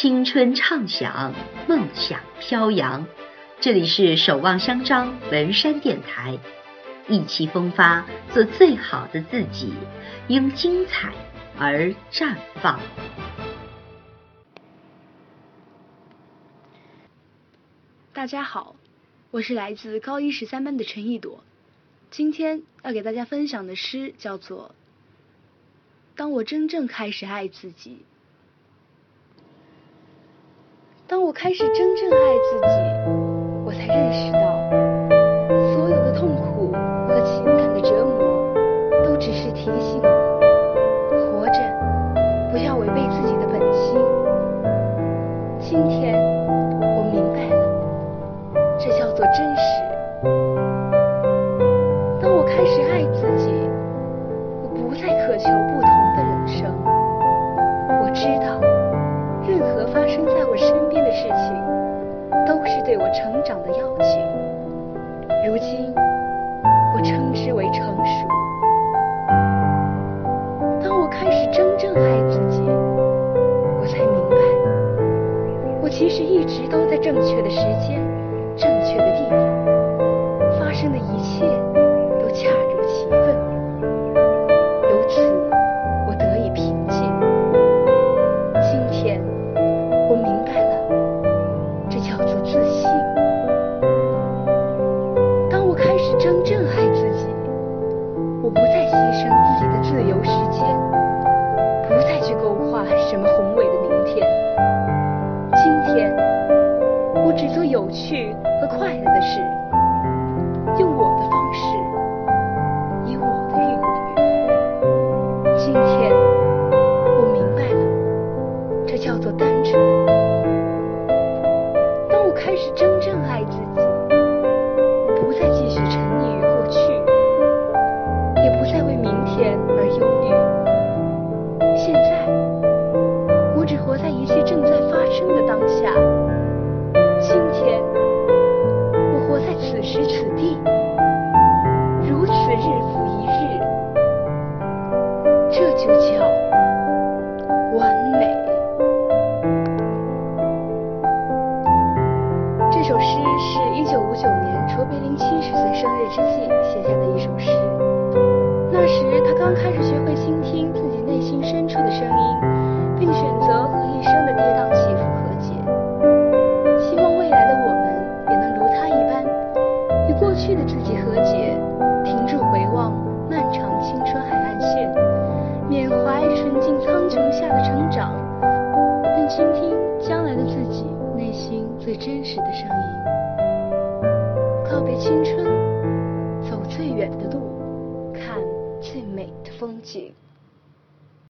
青春畅想，梦想飘扬。这里是守望相张文山电台，意气风发，做最好的自己，因精彩而绽放。大家好，我是来自高一十三班的陈一朵，今天要给大家分享的诗叫做《当我真正开始爱自己》。当我开始真正爱自己，我才认识是对我成长的邀请。如今，我称之为成熟。当我开始真正爱自己，我才明白，我其实一直都在正确的时间、正确的做有趣和快乐的事，用我的方式，以我的韵律。今天我明白了，这叫做单纯。当我开始真七十岁生日之际写下的一首诗。那时，他刚开始学会倾听自己内心深处的声音，并选择和一生的跌宕起伏和解。希望未来的我们也能如他一般，与过去的自己和解，停住回望漫长青春海岸线，缅怀纯净苍穹下的成长，并倾听将来的自己内心最真实的声音。青春，走最远的路，看最美的风景。